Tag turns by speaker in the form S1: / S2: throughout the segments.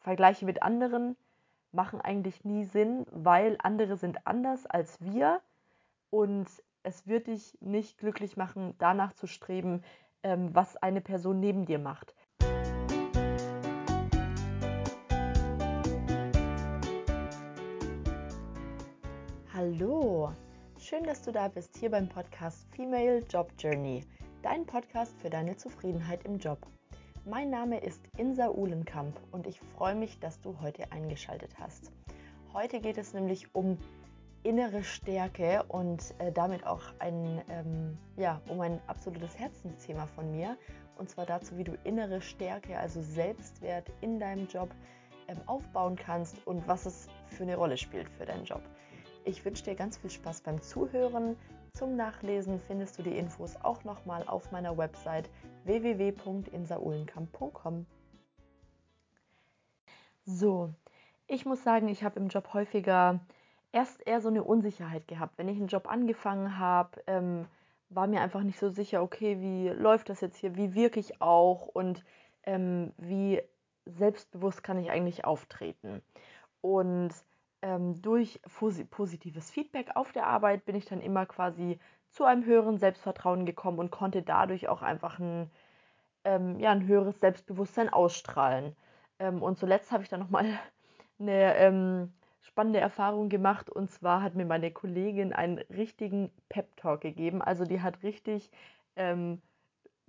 S1: Vergleiche mit anderen machen eigentlich nie Sinn, weil andere sind anders als wir und es wird dich nicht glücklich machen, danach zu streben, ähm, was eine Person neben dir macht. Hallo, schön, dass du da bist hier beim Podcast Female Job Journey, dein Podcast für deine Zufriedenheit im Job. Mein Name ist Insa Uhlenkamp und ich freue mich, dass du heute eingeschaltet hast. Heute geht es nämlich um innere Stärke und äh, damit auch ein, ähm, ja, um ein absolutes Herzensthema von mir. Und zwar dazu, wie du innere Stärke, also Selbstwert in deinem Job ähm, aufbauen kannst und was es für eine Rolle spielt für deinen Job. Ich wünsche dir ganz viel Spaß beim Zuhören. Zum Nachlesen findest du die Infos auch nochmal auf meiner Website www.insaulenkamp.com. So, ich muss sagen, ich habe im Job häufiger erst eher so eine Unsicherheit gehabt. Wenn ich einen Job angefangen habe, ähm, war mir einfach nicht so sicher, okay, wie läuft das jetzt hier, wie wirke ich auch und ähm, wie selbstbewusst kann ich eigentlich auftreten. Und ähm, durch positives Feedback auf der Arbeit bin ich dann immer quasi zu einem höheren Selbstvertrauen gekommen und konnte dadurch auch einfach ein, ähm, ja, ein höheres Selbstbewusstsein ausstrahlen. Ähm, und zuletzt habe ich dann nochmal eine ähm, spannende Erfahrung gemacht und zwar hat mir meine Kollegin einen richtigen Pep-Talk gegeben. Also die hat richtig ähm,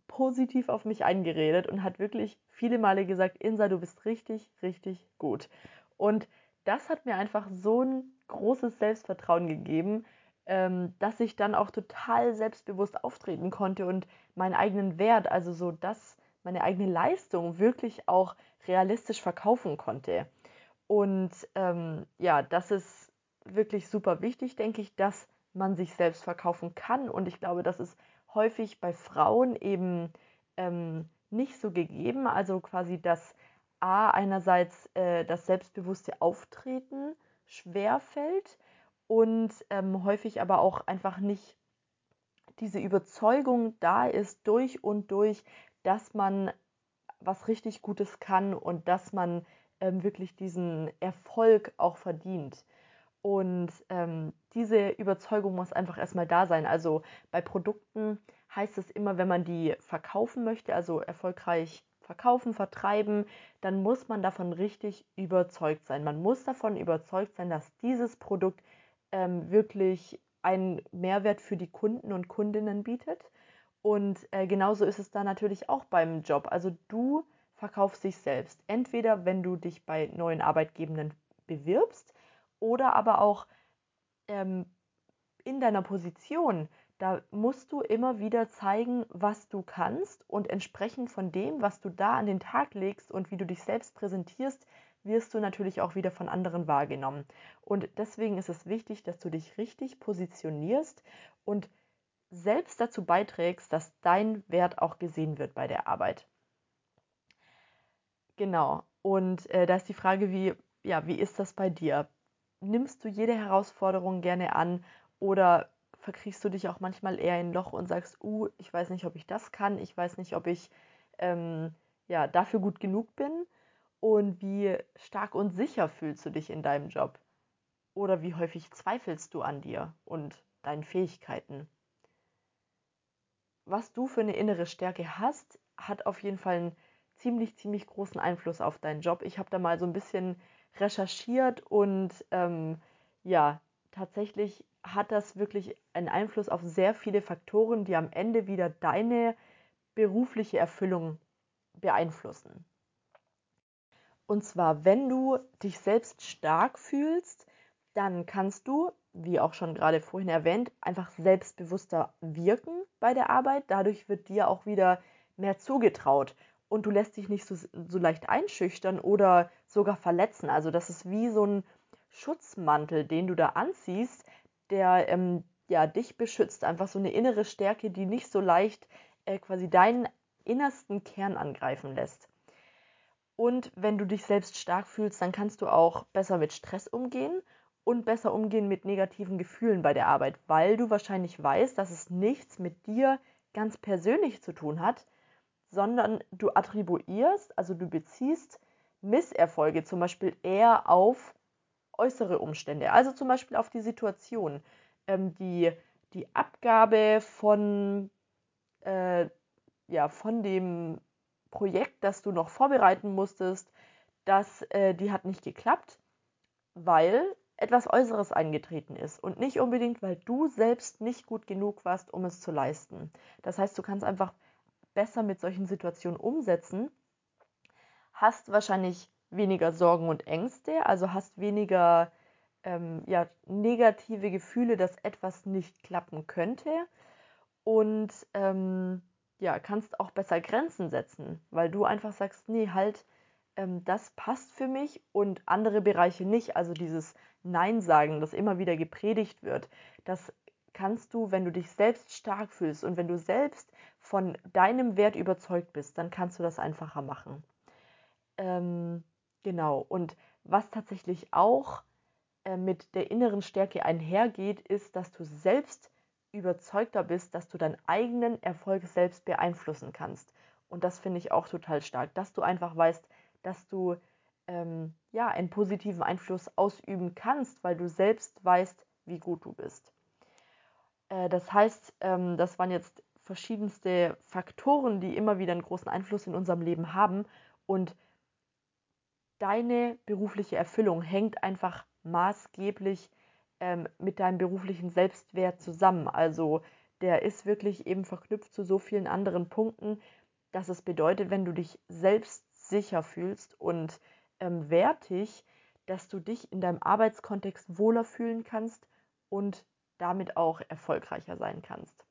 S1: positiv auf mich eingeredet und hat wirklich viele Male gesagt, Insa, du bist richtig, richtig gut. Und das hat mir einfach so ein großes Selbstvertrauen gegeben, ähm, dass ich dann auch total selbstbewusst auftreten konnte und meinen eigenen Wert, also so dass meine eigene Leistung wirklich auch realistisch verkaufen konnte. Und ähm, ja, das ist wirklich super wichtig, denke ich, dass man sich selbst verkaufen kann. Und ich glaube, das ist häufig bei Frauen eben ähm, nicht so gegeben. Also quasi, dass A, einerseits äh, das selbstbewusste Auftreten schwer fällt und ähm, häufig aber auch einfach nicht diese Überzeugung da ist durch und durch, dass man was richtig Gutes kann und dass man ähm, wirklich diesen Erfolg auch verdient. Und ähm, diese Überzeugung muss einfach erstmal da sein. Also bei Produkten heißt es immer, wenn man die verkaufen möchte, also erfolgreich verkaufen, vertreiben, dann muss man davon richtig überzeugt sein. Man muss davon überzeugt sein, dass dieses Produkt ähm, wirklich einen Mehrwert für die Kunden und Kundinnen bietet. Und äh, genauso ist es da natürlich auch beim Job. Also du verkaufst dich selbst. Entweder wenn du dich bei neuen Arbeitgebenden bewirbst oder aber auch ähm, in deiner Position da musst du immer wieder zeigen, was du kannst und entsprechend von dem, was du da an den Tag legst und wie du dich selbst präsentierst, wirst du natürlich auch wieder von anderen wahrgenommen. Und deswegen ist es wichtig, dass du dich richtig positionierst und selbst dazu beiträgst, dass dein Wert auch gesehen wird bei der Arbeit. Genau. Und äh, da ist die Frage, wie, ja, wie ist das bei dir? Nimmst du jede Herausforderung gerne an oder verkriechst du dich auch manchmal eher in ein Loch und sagst, uh, ich weiß nicht, ob ich das kann, ich weiß nicht, ob ich ähm, ja, dafür gut genug bin. Und wie stark und sicher fühlst du dich in deinem Job? Oder wie häufig zweifelst du an dir und deinen Fähigkeiten? Was du für eine innere Stärke hast, hat auf jeden Fall einen ziemlich, ziemlich großen Einfluss auf deinen Job. Ich habe da mal so ein bisschen recherchiert und ähm, ja, tatsächlich hat das wirklich einen Einfluss auf sehr viele Faktoren, die am Ende wieder deine berufliche Erfüllung beeinflussen. Und zwar, wenn du dich selbst stark fühlst, dann kannst du, wie auch schon gerade vorhin erwähnt, einfach selbstbewusster wirken bei der Arbeit. Dadurch wird dir auch wieder mehr zugetraut und du lässt dich nicht so, so leicht einschüchtern oder sogar verletzen. Also das ist wie so ein Schutzmantel, den du da anziehst, der ähm, ja, dich beschützt. Einfach so eine innere Stärke, die nicht so leicht äh, quasi deinen innersten Kern angreifen lässt. Und wenn du dich selbst stark fühlst, dann kannst du auch besser mit Stress umgehen und besser umgehen mit negativen Gefühlen bei der Arbeit, weil du wahrscheinlich weißt, dass es nichts mit dir ganz persönlich zu tun hat, sondern du attribuierst, also du beziehst Misserfolge zum Beispiel eher auf äußere Umstände, also zum Beispiel auf die Situation, ähm, die, die Abgabe von, äh, ja, von dem Projekt, das du noch vorbereiten musstest, das, äh, die hat nicht geklappt, weil etwas Äußeres eingetreten ist. Und nicht unbedingt, weil du selbst nicht gut genug warst, um es zu leisten. Das heißt, du kannst einfach besser mit solchen Situationen umsetzen, hast wahrscheinlich weniger Sorgen und Ängste, also hast weniger ähm, ja, negative Gefühle, dass etwas nicht klappen könnte und ähm, ja, kannst auch besser Grenzen setzen, weil du einfach sagst, nee, halt, ähm, das passt für mich und andere Bereiche nicht. Also dieses Nein sagen, das immer wieder gepredigt wird, das kannst du, wenn du dich selbst stark fühlst und wenn du selbst von deinem Wert überzeugt bist, dann kannst du das einfacher machen. Ähm, genau. Und was tatsächlich auch äh, mit der inneren Stärke einhergeht, ist, dass du selbst überzeugter bist, dass du deinen eigenen Erfolg selbst beeinflussen kannst. Und das finde ich auch total stark, dass du einfach weißt, dass du ähm, ja einen positiven Einfluss ausüben kannst, weil du selbst weißt, wie gut du bist. Äh, das heißt, ähm, das waren jetzt verschiedenste Faktoren, die immer wieder einen großen Einfluss in unserem Leben haben. Und deine berufliche Erfüllung hängt einfach maßgeblich ähm, mit deinem beruflichen Selbstwert zusammen. Also der ist wirklich eben verknüpft zu so vielen anderen Punkten, dass es bedeutet, wenn du dich selbst sicher fühlst und ähm, wertig, dass du dich in deinem Arbeitskontext wohler fühlen kannst und damit auch erfolgreicher sein kannst.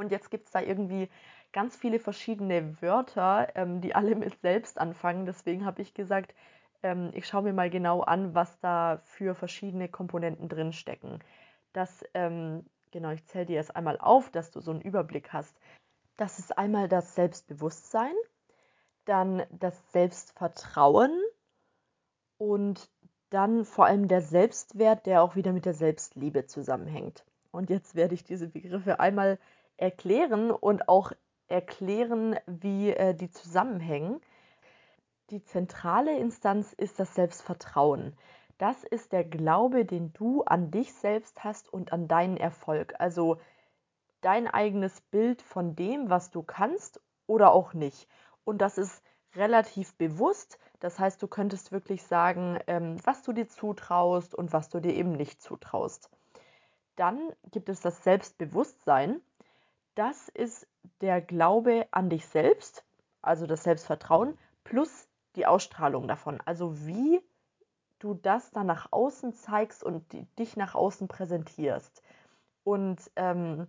S1: Und jetzt gibt es da irgendwie ganz viele verschiedene Wörter, ähm, die alle mit selbst anfangen. Deswegen habe ich gesagt, ähm, ich schaue mir mal genau an, was da für verschiedene Komponenten drin stecken. Das, ähm, genau, ich zähle dir jetzt einmal auf, dass du so einen Überblick hast. Das ist einmal das Selbstbewusstsein, dann das Selbstvertrauen und dann vor allem der Selbstwert, der auch wieder mit der Selbstliebe zusammenhängt. Und jetzt werde ich diese Begriffe einmal erklären und auch erklären, wie äh, die zusammenhängen. Die zentrale Instanz ist das Selbstvertrauen. Das ist der Glaube, den du an dich selbst hast und an deinen Erfolg. Also dein eigenes Bild von dem, was du kannst oder auch nicht. Und das ist relativ bewusst. Das heißt, du könntest wirklich sagen, ähm, was du dir zutraust und was du dir eben nicht zutraust. Dann gibt es das Selbstbewusstsein. Das ist der Glaube an dich selbst, also das Selbstvertrauen, plus die Ausstrahlung davon. Also wie du das dann nach außen zeigst und dich nach außen präsentierst. Und ähm,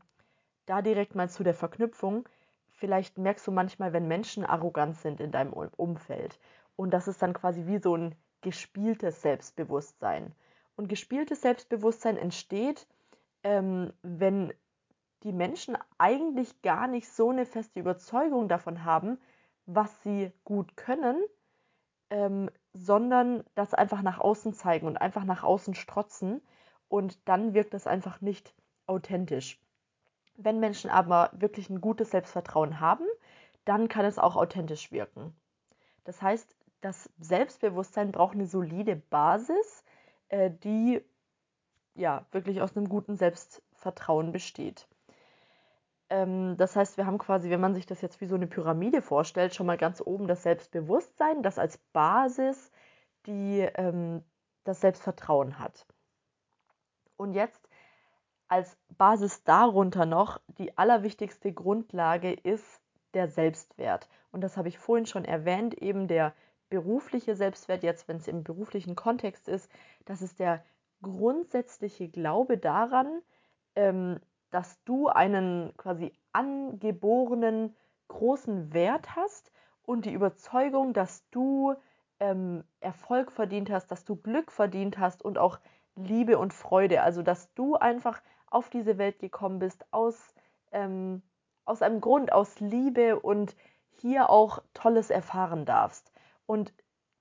S1: da direkt mal zu der Verknüpfung. Vielleicht merkst du manchmal, wenn Menschen arrogant sind in deinem Umfeld. Und das ist dann quasi wie so ein gespieltes Selbstbewusstsein. Und gespieltes Selbstbewusstsein entsteht, ähm, wenn die Menschen eigentlich gar nicht so eine feste Überzeugung davon haben, was sie gut können, ähm, sondern das einfach nach außen zeigen und einfach nach außen strotzen und dann wirkt das einfach nicht authentisch. Wenn Menschen aber wirklich ein gutes Selbstvertrauen haben, dann kann es auch authentisch wirken. Das heißt, das Selbstbewusstsein braucht eine solide Basis, äh, die ja wirklich aus einem guten Selbstvertrauen besteht. Ähm, das heißt, wir haben quasi, wenn man sich das jetzt wie so eine Pyramide vorstellt, schon mal ganz oben das Selbstbewusstsein, das als Basis die ähm, das Selbstvertrauen hat. Und jetzt als Basis darunter noch die allerwichtigste Grundlage ist der Selbstwert. Und das habe ich vorhin schon erwähnt, eben der berufliche Selbstwert, jetzt wenn es im beruflichen Kontext ist, das ist der grundsätzliche Glaube daran, ähm, dass du einen quasi angeborenen großen Wert hast und die Überzeugung, dass du ähm, Erfolg verdient hast, dass du Glück verdient hast und auch Liebe und Freude. Also dass du einfach auf diese Welt gekommen bist aus, ähm, aus einem Grund, aus Liebe und hier auch Tolles erfahren darfst. Und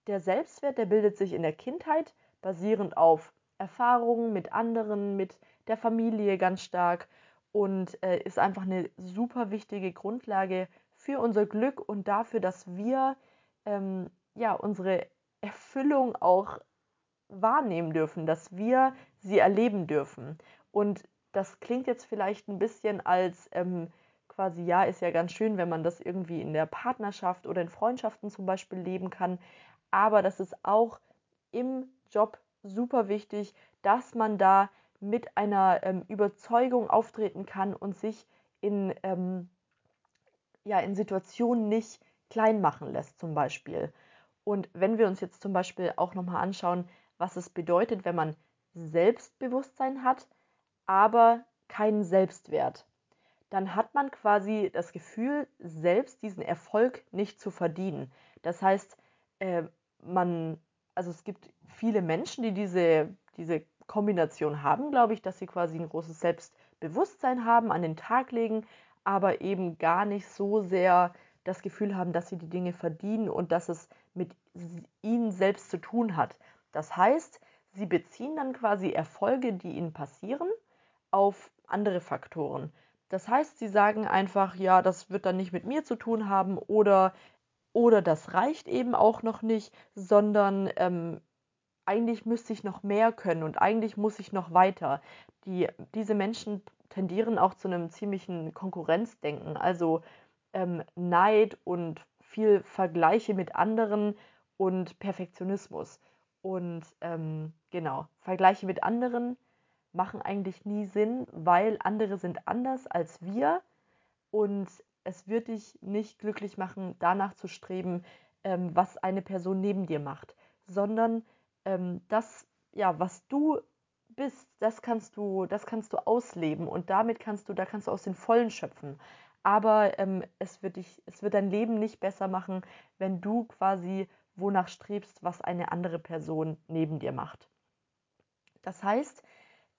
S1: der Selbstwert, der bildet sich in der Kindheit basierend auf Erfahrungen mit anderen, mit der Familie ganz stark und äh, ist einfach eine super wichtige Grundlage für unser Glück und dafür, dass wir ähm, ja unsere Erfüllung auch wahrnehmen dürfen, dass wir sie erleben dürfen. Und das klingt jetzt vielleicht ein bisschen als ähm, quasi, ja, ist ja ganz schön, wenn man das irgendwie in der Partnerschaft oder in Freundschaften zum Beispiel leben kann. Aber das ist auch im Job super wichtig, dass man da mit einer ähm, Überzeugung auftreten kann und sich in, ähm, ja, in Situationen nicht klein machen lässt, zum Beispiel. Und wenn wir uns jetzt zum Beispiel auch nochmal anschauen, was es bedeutet, wenn man Selbstbewusstsein hat, aber keinen Selbstwert, dann hat man quasi das Gefühl, selbst diesen Erfolg nicht zu verdienen. Das heißt, äh, man, also es gibt viele Menschen, die diese, diese Kombination haben, glaube ich, dass sie quasi ein großes Selbstbewusstsein haben, an den Tag legen, aber eben gar nicht so sehr das Gefühl haben, dass sie die Dinge verdienen und dass es mit ihnen selbst zu tun hat. Das heißt, sie beziehen dann quasi Erfolge, die ihnen passieren, auf andere Faktoren. Das heißt, sie sagen einfach, ja, das wird dann nicht mit mir zu tun haben oder, oder das reicht eben auch noch nicht, sondern ähm, eigentlich müsste ich noch mehr können und eigentlich muss ich noch weiter. Die, diese Menschen tendieren auch zu einem ziemlichen Konkurrenzdenken, also ähm, Neid und viel Vergleiche mit anderen und Perfektionismus. Und ähm, genau, Vergleiche mit anderen machen eigentlich nie Sinn, weil andere sind anders als wir und es wird dich nicht glücklich machen, danach zu streben, ähm, was eine Person neben dir macht, sondern ähm, das, ja, was du bist, das kannst du, das kannst du ausleben und damit kannst du, da kannst du aus den Vollen schöpfen. Aber ähm, es wird dich, es wird dein Leben nicht besser machen, wenn du quasi wonach strebst, was eine andere Person neben dir macht. Das heißt,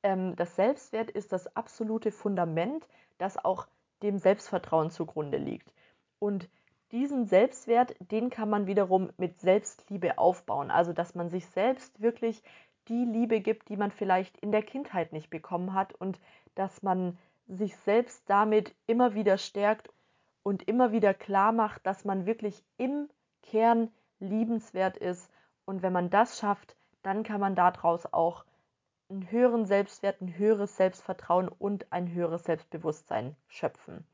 S1: ähm, das Selbstwert ist das absolute Fundament, das auch dem Selbstvertrauen zugrunde liegt. Und diesen Selbstwert, den kann man wiederum mit Selbstliebe aufbauen. Also, dass man sich selbst wirklich die Liebe gibt, die man vielleicht in der Kindheit nicht bekommen hat und dass man sich selbst damit immer wieder stärkt und immer wieder klar macht, dass man wirklich im Kern liebenswert ist. Und wenn man das schafft, dann kann man daraus auch einen höheren Selbstwert, ein höheres Selbstvertrauen und ein höheres Selbstbewusstsein schöpfen.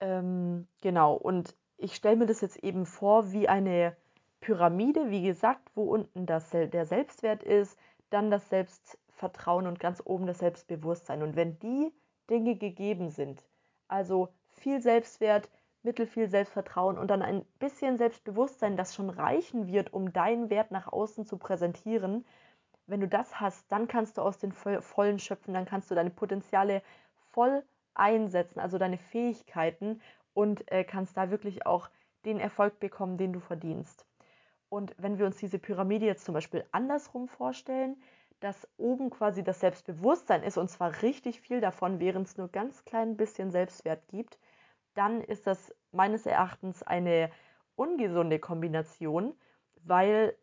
S1: Ähm, genau, und ich stelle mir das jetzt eben vor wie eine Pyramide, wie gesagt, wo unten das, der Selbstwert ist, dann das Selbstvertrauen und ganz oben das Selbstbewusstsein. Und wenn die Dinge gegeben sind, also viel Selbstwert, mittel viel Selbstvertrauen und dann ein bisschen Selbstbewusstsein, das schon reichen wird, um deinen Wert nach außen zu präsentieren, wenn du das hast, dann kannst du aus den Vollen schöpfen, dann kannst du deine Potenziale voll einsetzen, also deine Fähigkeiten und äh, kannst da wirklich auch den Erfolg bekommen, den du verdienst. Und wenn wir uns diese Pyramide jetzt zum Beispiel andersrum vorstellen, dass oben quasi das Selbstbewusstsein ist und zwar richtig viel davon, während es nur ganz klein bisschen Selbstwert gibt, dann ist das meines Erachtens eine ungesunde Kombination, weil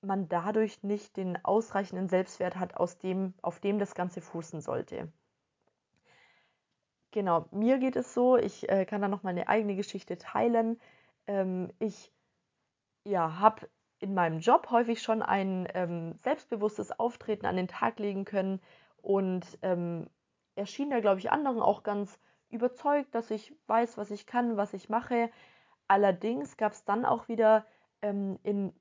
S1: man dadurch nicht den ausreichenden Selbstwert hat, aus dem, auf dem das Ganze fußen sollte. Genau, mir geht es so, ich äh, kann da noch mal eine eigene Geschichte teilen. Ähm, ich ja, habe in meinem Job häufig schon ein ähm, selbstbewusstes Auftreten an den Tag legen können und ähm, erschien da, glaube ich, anderen auch ganz überzeugt, dass ich weiß, was ich kann, was ich mache. Allerdings gab es dann auch wieder ähm, in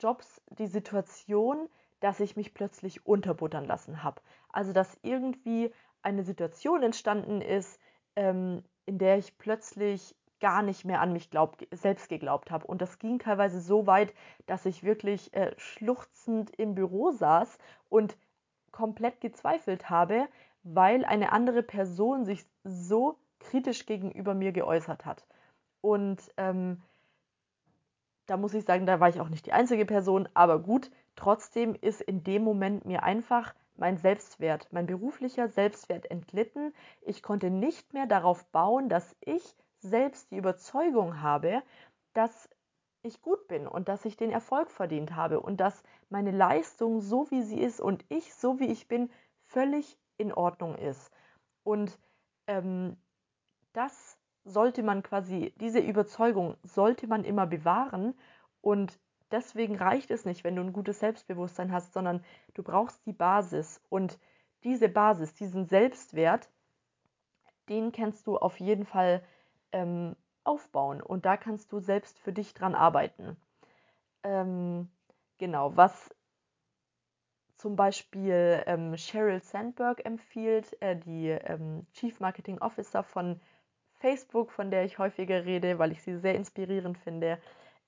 S1: Jobs die Situation, dass ich mich plötzlich unterbuttern lassen habe. Also dass irgendwie eine Situation entstanden ist, ähm, in der ich plötzlich gar nicht mehr an mich glaub, selbst geglaubt habe. Und das ging teilweise so weit, dass ich wirklich äh, schluchzend im Büro saß und komplett gezweifelt habe, weil eine andere Person sich so kritisch gegenüber mir geäußert hat. Und ähm, da muss ich sagen, da war ich auch nicht die einzige Person, aber gut, trotzdem ist in dem Moment mir einfach mein Selbstwert, mein beruflicher Selbstwert entglitten. Ich konnte nicht mehr darauf bauen, dass ich selbst die Überzeugung habe, dass ich gut bin und dass ich den Erfolg verdient habe und dass meine Leistung so wie sie ist und ich so wie ich bin völlig in Ordnung ist. Und ähm, das sollte man quasi, diese Überzeugung sollte man immer bewahren und deswegen reicht es nicht, wenn du ein gutes Selbstbewusstsein hast, sondern du brauchst die Basis und diese Basis, diesen Selbstwert, den kannst du auf jeden Fall ähm, aufbauen und da kannst du selbst für dich dran arbeiten. Ähm, genau, was zum Beispiel ähm, Sheryl Sandberg empfiehlt, äh, die ähm, Chief Marketing Officer von Facebook, von der ich häufiger rede, weil ich sie sehr inspirierend finde.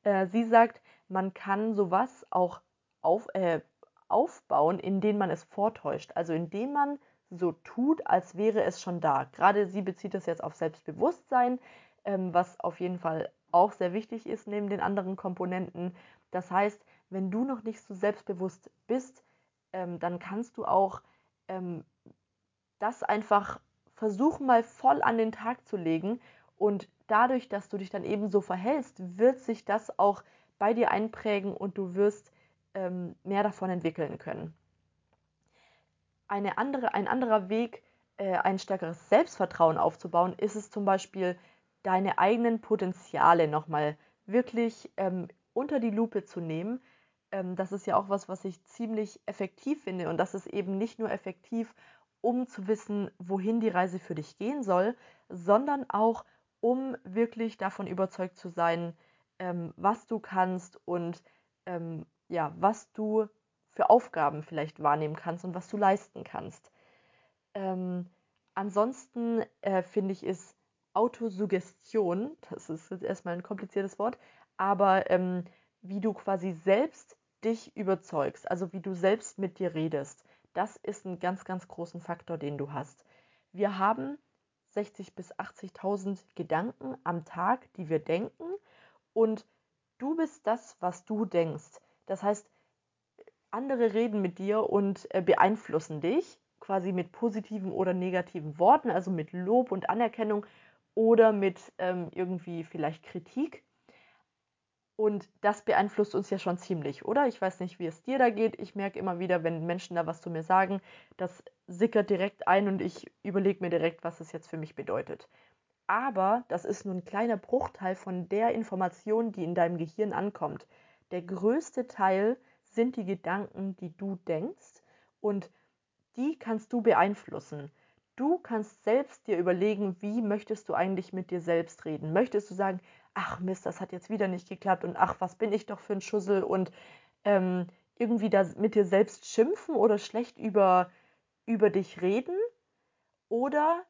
S1: Äh, sie sagt, man kann sowas auch auf, äh, aufbauen, indem man es vortäuscht. Also indem man so tut, als wäre es schon da. Gerade sie bezieht das jetzt auf Selbstbewusstsein, ähm, was auf jeden Fall auch sehr wichtig ist neben den anderen Komponenten. Das heißt, wenn du noch nicht so selbstbewusst bist, ähm, dann kannst du auch ähm, das einfach versuchen, mal voll an den Tag zu legen. Und dadurch, dass du dich dann eben so verhältst, wird sich das auch bei dir einprägen und du wirst ähm, mehr davon entwickeln können. Eine andere, ein anderer Weg, äh, ein stärkeres Selbstvertrauen aufzubauen, ist es zum Beispiel, deine eigenen Potenziale nochmal wirklich ähm, unter die Lupe zu nehmen. Ähm, das ist ja auch was, was ich ziemlich effektiv finde. Und das ist eben nicht nur effektiv, um zu wissen, wohin die Reise für dich gehen soll, sondern auch, um wirklich davon überzeugt zu sein, ähm, was du kannst und ähm, ja, was du für Aufgaben vielleicht wahrnehmen kannst und was du leisten kannst. Ähm, ansonsten äh, finde ich es Autosuggestion, das ist jetzt erstmal ein kompliziertes Wort, aber ähm, wie du quasi selbst dich überzeugst, also wie du selbst mit dir redest, das ist ein ganz, ganz großen Faktor, den du hast. Wir haben 60.000 bis 80.000 Gedanken am Tag, die wir denken und du bist das, was du denkst. Das heißt, andere reden mit dir und äh, beeinflussen dich quasi mit positiven oder negativen Worten, also mit Lob und Anerkennung oder mit ähm, irgendwie vielleicht Kritik. Und das beeinflusst uns ja schon ziemlich, oder? Ich weiß nicht, wie es dir da geht. Ich merke immer wieder, wenn Menschen da was zu mir sagen, das sickert direkt ein und ich überlege mir direkt, was es jetzt für mich bedeutet. Aber das ist nur ein kleiner Bruchteil von der Information, die in deinem Gehirn ankommt. Der größte Teil sind die Gedanken, die du denkst und die kannst du beeinflussen. Du kannst selbst dir überlegen, wie möchtest du eigentlich mit dir selbst reden. Möchtest du sagen, ach Mist, das hat jetzt wieder nicht geklappt und ach, was bin ich doch für ein Schussel und ähm, irgendwie da mit dir selbst schimpfen oder schlecht über, über dich reden? Oder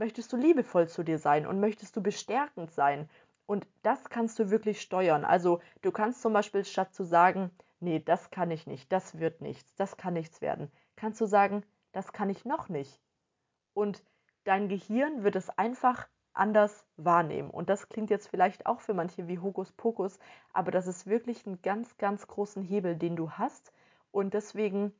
S1: möchtest du liebevoll zu dir sein und möchtest du bestärkend sein? Und das kannst du wirklich steuern. Also du kannst zum Beispiel statt zu sagen, nee, das kann ich nicht, das wird nichts, das kann nichts werden, kannst du sagen, das kann ich noch nicht und dein Gehirn wird es einfach anders wahrnehmen. Und das klingt jetzt vielleicht auch für manche wie Hokuspokus, aber das ist wirklich ein ganz, ganz großen Hebel, den du hast. Und deswegen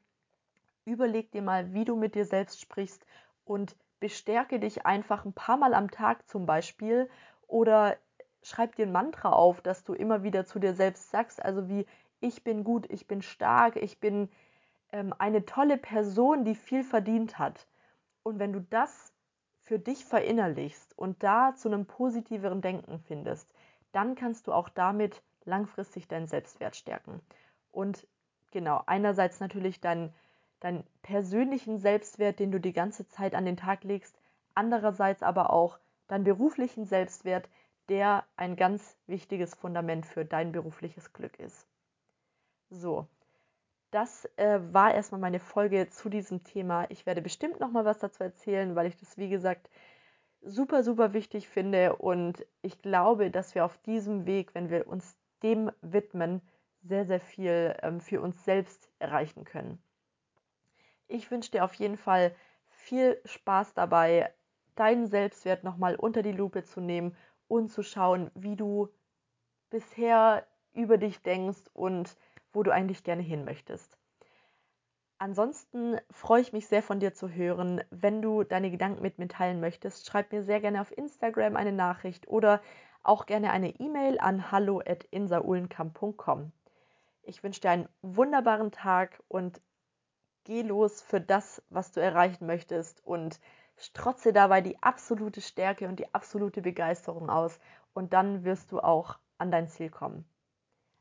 S1: überleg dir mal, wie du mit dir selbst sprichst und bestärke dich einfach ein paar Mal am Tag zum Beispiel oder schreib dir ein Mantra auf, dass du immer wieder zu dir selbst sagst, also wie ich bin gut, ich bin stark, ich bin ähm, eine tolle Person, die viel verdient hat. Und wenn du das für dich verinnerlichst und da zu einem positiveren Denken findest, dann kannst du auch damit langfristig deinen Selbstwert stärken. Und genau, einerseits natürlich deinen, deinen persönlichen Selbstwert, den du die ganze Zeit an den Tag legst, andererseits aber auch deinen beruflichen Selbstwert, der ein ganz wichtiges Fundament für dein berufliches Glück ist. So, das äh, war erstmal meine Folge zu diesem Thema. Ich werde bestimmt noch mal was dazu erzählen, weil ich das, wie gesagt, super, super wichtig finde. Und ich glaube, dass wir auf diesem Weg, wenn wir uns dem widmen, sehr, sehr viel ähm, für uns selbst erreichen können. Ich wünsche dir auf jeden Fall viel Spaß dabei, deinen Selbstwert nochmal unter die Lupe zu nehmen und zu schauen, wie du bisher über dich denkst und wo du eigentlich gerne hin möchtest. Ansonsten freue ich mich sehr von dir zu hören. Wenn du deine Gedanken mit mir teilen möchtest, schreib mir sehr gerne auf Instagram eine Nachricht oder auch gerne eine E-Mail an hallo@insaulenkamp.com. Ich wünsche dir einen wunderbaren Tag und geh los für das, was du erreichen möchtest und strotze dabei die absolute Stärke und die absolute Begeisterung aus und dann wirst du auch an dein Ziel kommen.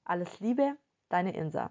S1: Alles Liebe, deine Insa.